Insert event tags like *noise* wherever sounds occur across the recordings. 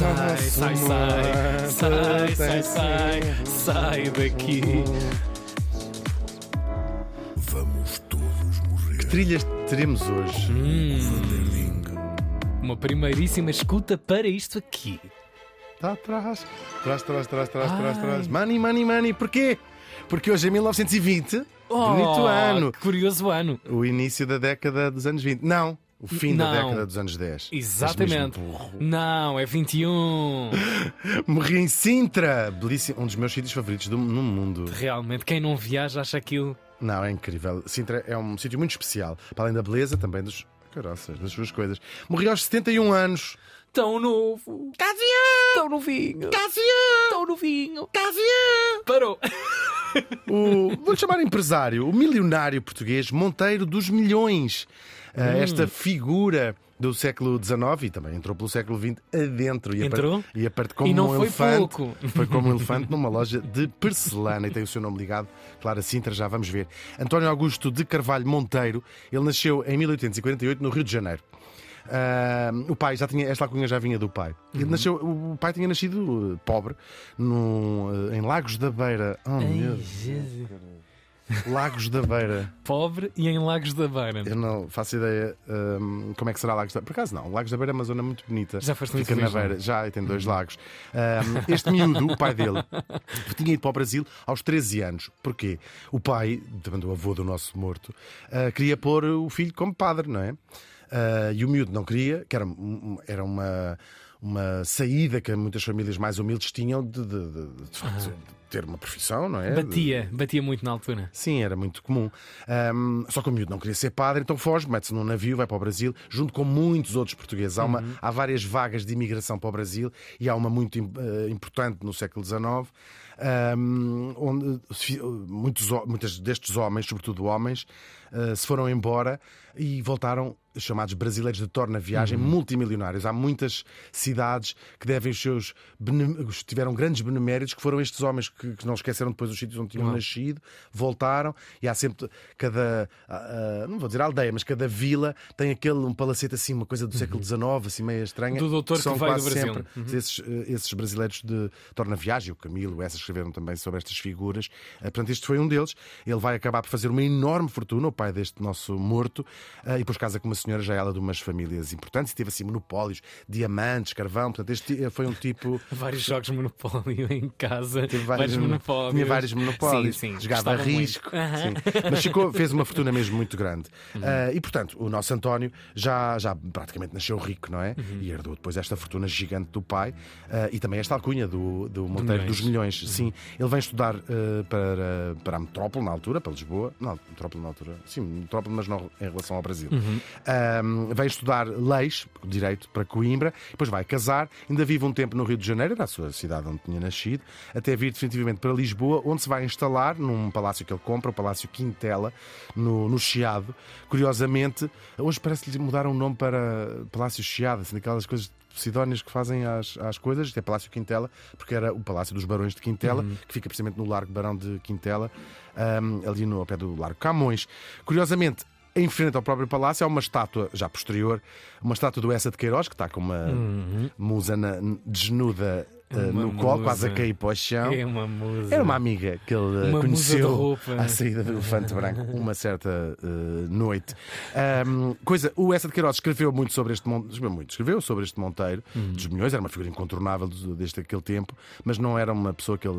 Sai, sai, sai, sai, sai, sai, sai daqui. Vamos todos morrer. Trilhas teremos hoje. Hum, uma primeiríssima escuta para isto aqui. Está atrás. Trás, trás, trás, trás, trás, trás. Money, money, money. Porquê? Porque hoje é 1920. bonito Oh, ano. que Curioso ano. O início da década dos anos 20. Não, o fim da Não. década dos anos 10. Exatamente. Não, é 21. *laughs* Morri em Sintra. Belíssimo. Um dos meus sítios favoritos do, no mundo. Realmente, quem não viaja acha aquilo. Não, é incrível. Sintra é um sítio muito especial. Para além da beleza, também dos. Caroças, das suas coisas. Morri aos 71 anos. Tão novo. Tão novinho. Tão novinho. Parou. O, vou-lhe chamar empresário, o milionário português Monteiro dos Milhões. Ah, Hum. Esta figura do século XIX e também entrou pelo século XX adentro. E Entrou? A, e a parte como E não um foi elefante. pouco. Foi como um elefante *laughs* numa loja de porcelana e tem o seu nome ligado. Clara Sintra, já vamos ver. António Augusto de Carvalho Monteiro, ele nasceu em 1848 no Rio de Janeiro. Ah, o pai já tinha, esta alcunha já vinha do pai. Uhum. nasceu, o pai tinha nascido eh, pobre num, eh, em Lagos da Beira. Oh, meu Lagos da Beira. *laughs* Pobre e em Lagos da Beira. Eu não faço ideia hum, como é que será Lagos da Beira. Por acaso não, Lagos da Beira é uma zona muito bonita. Já foste Fica na feliz, não? Beira, já, e tem dois lagos. Hum, este miúdo, o pai dele, *laughs* tinha ido para o Brasil aos 13 anos. Porquê? O pai, o avô do nosso morto, ah, queria pôr o filho como padre, não é? Ah, e o miúdo não queria, que era, um- era uma, uma saída que muitas famílias mais humildes tinham de, de- de- de ter uma profissão, não é? Batia, batia muito na altura. Sim, era muito comum. Ahm, só que o miúdo não queria ser padre, então foge, mete-se num navio, vai para o Brasil, junto com muitos outros portugueses. Há, uma- há várias vagas de imigração para o Brasil e há uma muito eh, importante no século XIX, ahm, onde muitos, muitos destes homens, sobretudo homens, eh, se foram embora e voltaram chamados brasileiros de torna-viagem, multimilionários. Há muitas cidades que devem os seus tiveram grandes beneméritos, que foram estes homens que, que não esqueceram depois os sítios onde tinham Uau. nascido, voltaram e há sempre cada ah, não vou dizer aldeia, mas cada vila tem aquele um palacete assim, uma coisa do século XIX, assim meio estranha. Do doutor que são veio do quase Brasil. sempre esses, eh, esses brasileiros de torna-viagem, o Camilo, essas escreveram também sobre estas figuras. Eh, Portanto, este foi um deles. Ele vai acabar por fazer uma enorme fortuna, o pai deste nosso morto, eh, e depois casa com uma senhora já ela de umas famílias importantes e teve assim monopólios, diamantes, carvão. Portanto, este foi um tipo. *laughs* Vários jogos de monopólio em casa. Teve vários, monopólios. Tinha vários monopólios. Sim, sim. Jogava risco. Sim. Mas ficou, fez uma fortuna mesmo muito grande. Ah, e, portanto, o nosso António já, já praticamente nasceu rico, não é? E herdou depois esta fortuna gigante do pai ah, e também esta alcunha do, do Monteiro dos Milhões. Sim, ele vem estudar ah, para, para a metrópole na altura, para Lisboa. Não, metrópole na altura. Sim, metrópole, mas não em relação ao Brasil. Ah, vem estudar leis, direito, para Coimbra, depois vai casar, ainda vive um tempo no Rio de Janeiro, da sua cidade onde tinha nascido, até vir definitivamente para Lisboa, onde se vai instalar num palácio que ele compra, o Palácio Quintela, no, no Chiado. Curiosamente, hoje parece que lhe mudaram o nome para Palácio Chiado, assim, daquelas coisas sidónias que fazem às, às coisas. Isto é Palácio Quintela, porque era o Palácio dos Barões de Quintela, que fica precisamente no Largo Barão de Quintela, ahm, ali no ao pé do Largo Camões. Curiosamente, em frente ao próprio palácio há uma estátua, já posterior, uma estátua do Essa de Queiroz, que está com uma musa na- desnuda Uma no colo, quase a musa. cair para o chão. É uma música. Era uma amiga que ele Uma musa conheceu à saída do Elefante Branco uma certa eh, noite. Ahm, coisa, o Essa de Queiroz escreveu muito sobre este Monteiro, escreveu muito, escreveu sobre este Monteiro Uhum. dos Milhões, era uma figura incontornável desde aquele tempo, mas não era uma pessoa que ele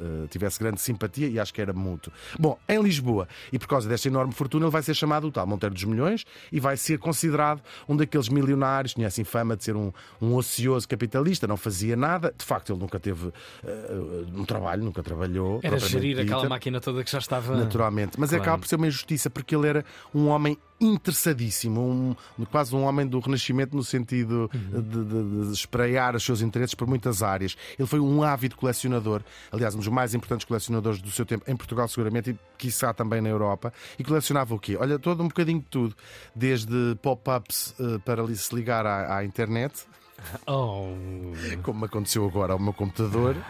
eh, tivesse grande simpatia e acho que era mútuo. Bom, em Lisboa, e por causa desta enorme fortuna, ele vai ser chamado o tal Monteiro dos Milhões e vai ser considerado um daqueles milionários, tinha assim fama de ser um, um ocioso capitalista, não fazia nada, de facto ele nunca teve eh, um trabalho, nunca trabalhou. Era gerir aquela dita máquina toda que já estava. naturalmente. Mas Claro. acaba por ser uma injustiça porque ele era um homem interessadíssimo, um, quase um homem do Renascimento no sentido Uhum. de, de, de espraiar os seus interesses por muitas áreas. Ele foi um ávido colecionador, aliás, um dos mais importantes colecionadores do seu tempo, em Portugal seguramente e quiçá também na Europa. E colecionava o quê? Olha, todo um bocadinho de tudo, desde pop-ups eh, para se ligar à, à internet. Oh. como aconteceu agora ao meu computador. *laughs*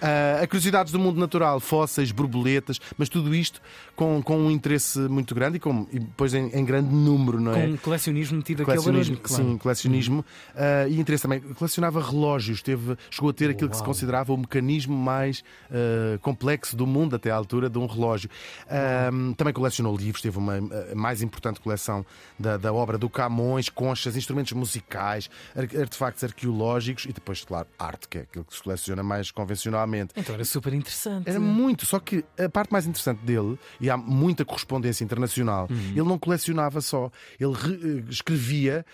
Ah, a curiosidades do mundo natural, fósseis, borboletas, mas tudo isto com, com um interesse muito grande e, com, e depois em, em grande número, não é? Com colecionismo metido aquele Colecionismo, barulho, claro. sim, colecionismo Ah, e interesse também. Colecionava relógios, teve, chegou a ter aquilo que se Uau. considerava o mecanismo mais ah, complexo do mundo até à altura de um relógio. Ah, também colecionou livros, teve uma mais importante coleção da, da obra do Camões, conchas, instrumentos musicais, ar- artefactos arqueológicos e depois, claro, arte, que é aquilo que se coleciona mais convencionalmente. Então era super interessante. Era muito, só que a parte mais interessante dele, e há muita correspondência internacional, Uhum. ele não colecionava só, ele re- eh, escrevia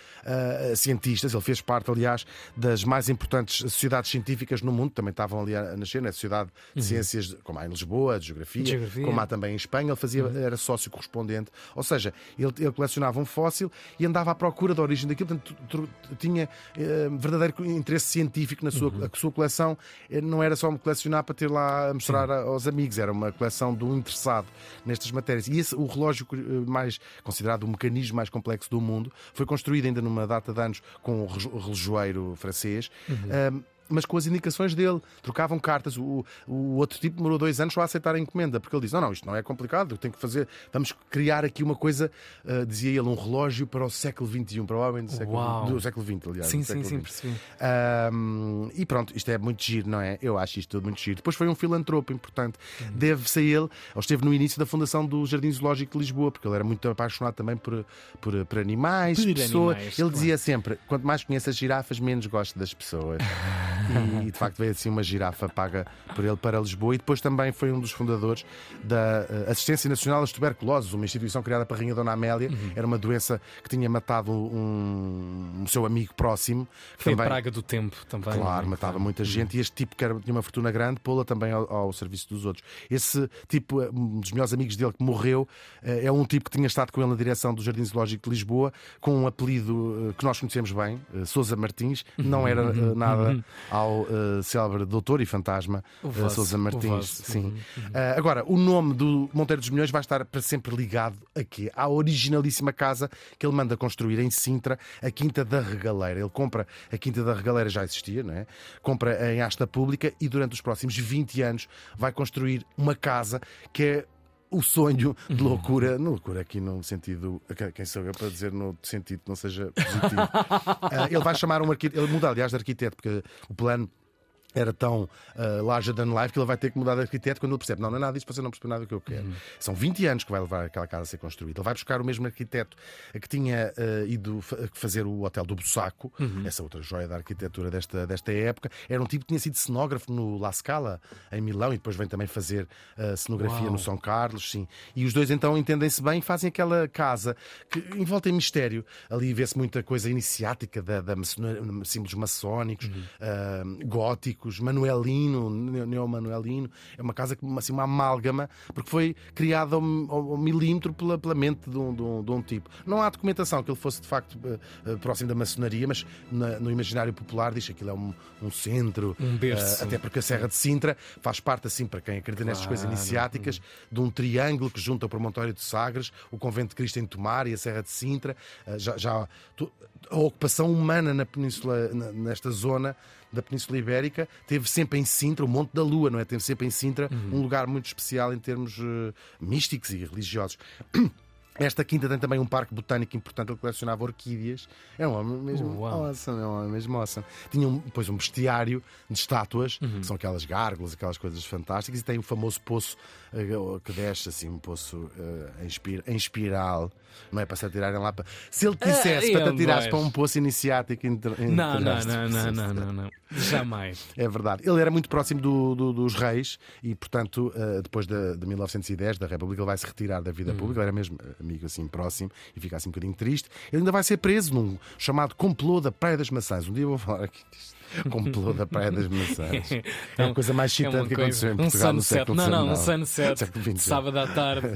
a cientistas, ele fez parte, aliás, das mais importantes sociedades científicas no mundo, também estavam ali a a nascer, na Sociedade de Ciências, como há em Lisboa, de Geografia, Uhum. Geografia. Uhum. como há também em Espanha, ele fazia, era sócio correspondente, ou seja, ele, ele colecionava um fóssil e andava à procura da origem daquilo, portanto, tinha eh, verdadeiro interesse científico na sua, Uhum. a sua coleção, eh, não era só me colecionar para ter lá a mostrar a- aos amigos, era uma coleção de um interessado nestas matérias. E esse, o relógio eh, mais considerado o mecanismo mais complexo do mundo foi construído ainda numa data de anos com o relo- relojoeiro francês. Uhum. Mas com as indicações dele, trocavam cartas. O, o outro tipo demorou dois anos só a aceitar a encomenda, porque ele disse: Não, não, isto não é complicado, eu tenho que fazer, vamos criar aqui uma coisa, ah, dizia ele, um relógio para o século XXI, provavelmente do século, do século XX, aliás. Sim, sim, sim, percebi. Ahm, e pronto, isto é muito giro, não é? Eu acho isto tudo muito giro. Depois foi um filantropo importante. Deve-se a ele, ele esteve no início da fundação do Jardim Zoológico de Lisboa, porque ele era muito apaixonado também por, por, por animais, Por pessoas. animais, ele claro. dizia sempre: quanto mais conheço as girafas, menos gosto das pessoas. *laughs* e de facto veio assim uma girafa paga por ele para Lisboa. E depois também foi um dos fundadores da eh, Assistência Nacional às Tuberculoses, uma instituição criada para a Rainha Dona Amélia. Uhum. Era uma doença que tinha matado um, um seu amigo próximo. Foi também- a praga do tempo também. Claro, é? matava muita gente e este tipo que era, tinha uma fortuna grande, pô-la também ao, ao serviço dos outros. Esse tipo, eh, um dos melhores amigos dele que morreu, eh, é um tipo que tinha estado com ele na direção do Jardim Zoológico de Lisboa, com um apelido que nós conhecemos bem, Sousa Martins, não era eh, nada ao eh, célebre doutor e fantasma vosso, Sousa Martins. Sim. Eh, agora, o nome do Monteiro dos Milhões vai estar para sempre ligado a quê? À originalíssima casa que ele manda construir em Sintra, a Quinta da Regaleira. Ele compra a Quinta da Regaleira, já existia, não é? Compra em asta pública e durante os próximos 20 anos vai construir uma casa que é o sonho de loucura, não loucura aqui no sentido, quem sou eu para dizer no sentido que não seja positivo. *laughs* Ah, ele vai chamar um arquiteto, ele muda aliás de arquiteto, porque o plano era tão uh, larger than life que ele vai ter que mudar de arquiteto quando ele percebe, não, não é nada disso, você não percebe nada do que eu quero. São 20 anos que vai levar aquela casa a ser construída. Ele vai buscar o mesmo arquiteto que tinha uh, ido fa- fazer o Hotel do Bussaco, essa outra joia da arquitetura desta, desta época. Era um tipo que tinha sido cenógrafo no La Scala, em Milão, e depois vem também fazer uh, cenografia Uau. no São Carlos, sim. E os dois então entendem-se bem e fazem aquela casa que envolta em mistério. Ali vê-se muita coisa iniciática da, da maçonaria, símbolos maçónicos, ah, góticos, manuelino, neo- neomanuelino. É uma casa que assim, uma amálgama, porque foi criada ao, ao- milímetro pela, pela mente de um, de um- de um tipo. Não há documentação que ele fosse de facto eh, eh, próximo da maçonaria, mas na- no imaginário popular diz que aquilo é um, um centro, Um berço. ah, até porque a Serra de Sintra faz parte, assim, para quem acredita nestas coisas iniciáticas, de um triângulo que junta o promontório de Sagres, o convento de Cristo em Tomar e a Serra de Sintra. Ah, Já, já- a ocupação humana na península, nesta zona da Península Ibérica, teve sempre em Sintra, o Monte da Lua, não é? Teve sempre em Sintra Uhum. um lugar muito especial em termos eh, místicos e religiosos. Esta quinta tem também um parque botânico importante, ele colecionava orquídeas. É um homem mesmo Uau. awesome, é um homem mesmo awesome. Tinha um, depois um bestiário de estátuas, Uhum. que são aquelas gárgulas, aquelas coisas fantásticas, e tem o famoso poço eh, que desce assim, um poço eh, em, espir- em espiral. Não é para se atirarem lá para. Se ele te dissesse Ah, para te atirares para um poço iniciático inter... Não, não, não, não, não, não, não. Jamais. É verdade. Ele era muito próximo do- do- dos reis e, portanto, eh, depois de, de 1910, da República, ele vai se retirar da vida pública. Ele era mesmo amigo assim próximo e fica assim um bocadinho triste. Ele ainda vai ser preso num chamado complô da Praia das Maçãs. Um dia eu vou falar aqui disto. Complô da Praia das Maçãs. *laughs* É a coisa mais É excitante que coisa- aconteceu em um Portugal no sunset. século Não, não, um XIX. sunset. Sábado à tarde.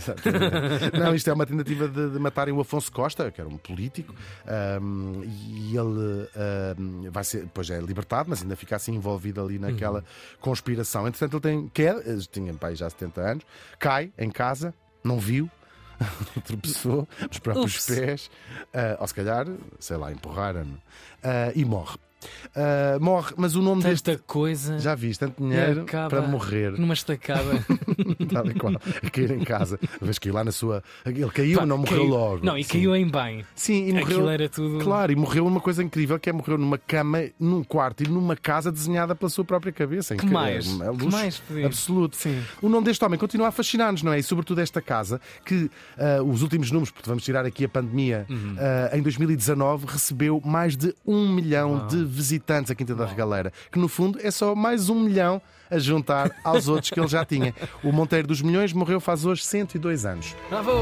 *laughs* Não, isto é uma tentativa de, de matarem o Afonso Costa, que era um político, ahm, e ele ahm, vai ser, depois é libertado, mas ainda fica assim envolvido ali naquela conspiração. Entretanto, ele tem queda, tinha pai já 70 anos, cai em casa, não viu. *laughs* tropeçou nos próprios Ups. pés, ah, ou se calhar, sei lá, empurraram-no, ah, e morre. Ah, morre, mas o nome deste. Tanta coisa. Já viste, tanto dinheiro para morrer. Numa estacada. *laughs* Tal e qual, a cair em casa. Vês que lá na sua. Ele caiu, Pá, não morreu caiu- logo. Não, e Sim. caiu em bem. Sim, e morreu. Aquilo era tudo. Claro, e morreu numa coisa incrível que é morreu numa cama, num quarto e numa casa desenhada pela sua própria cabeça. Que mais? É Que luxo mais podia? absoluto. Sim. O nome deste homem continua a fascinar-nos, não é? E sobretudo esta casa, que ah, os últimos números, porque vamos tirar aqui a pandemia, Uhum. ah, em 2019 recebeu mais de um milhão de visitantes à Quinta da Regaleira, que no fundo é só mais um milhão a juntar aos outros que ele já tinha. O Monteiro dos Milhões morreu faz hoje 102 anos. Bravo!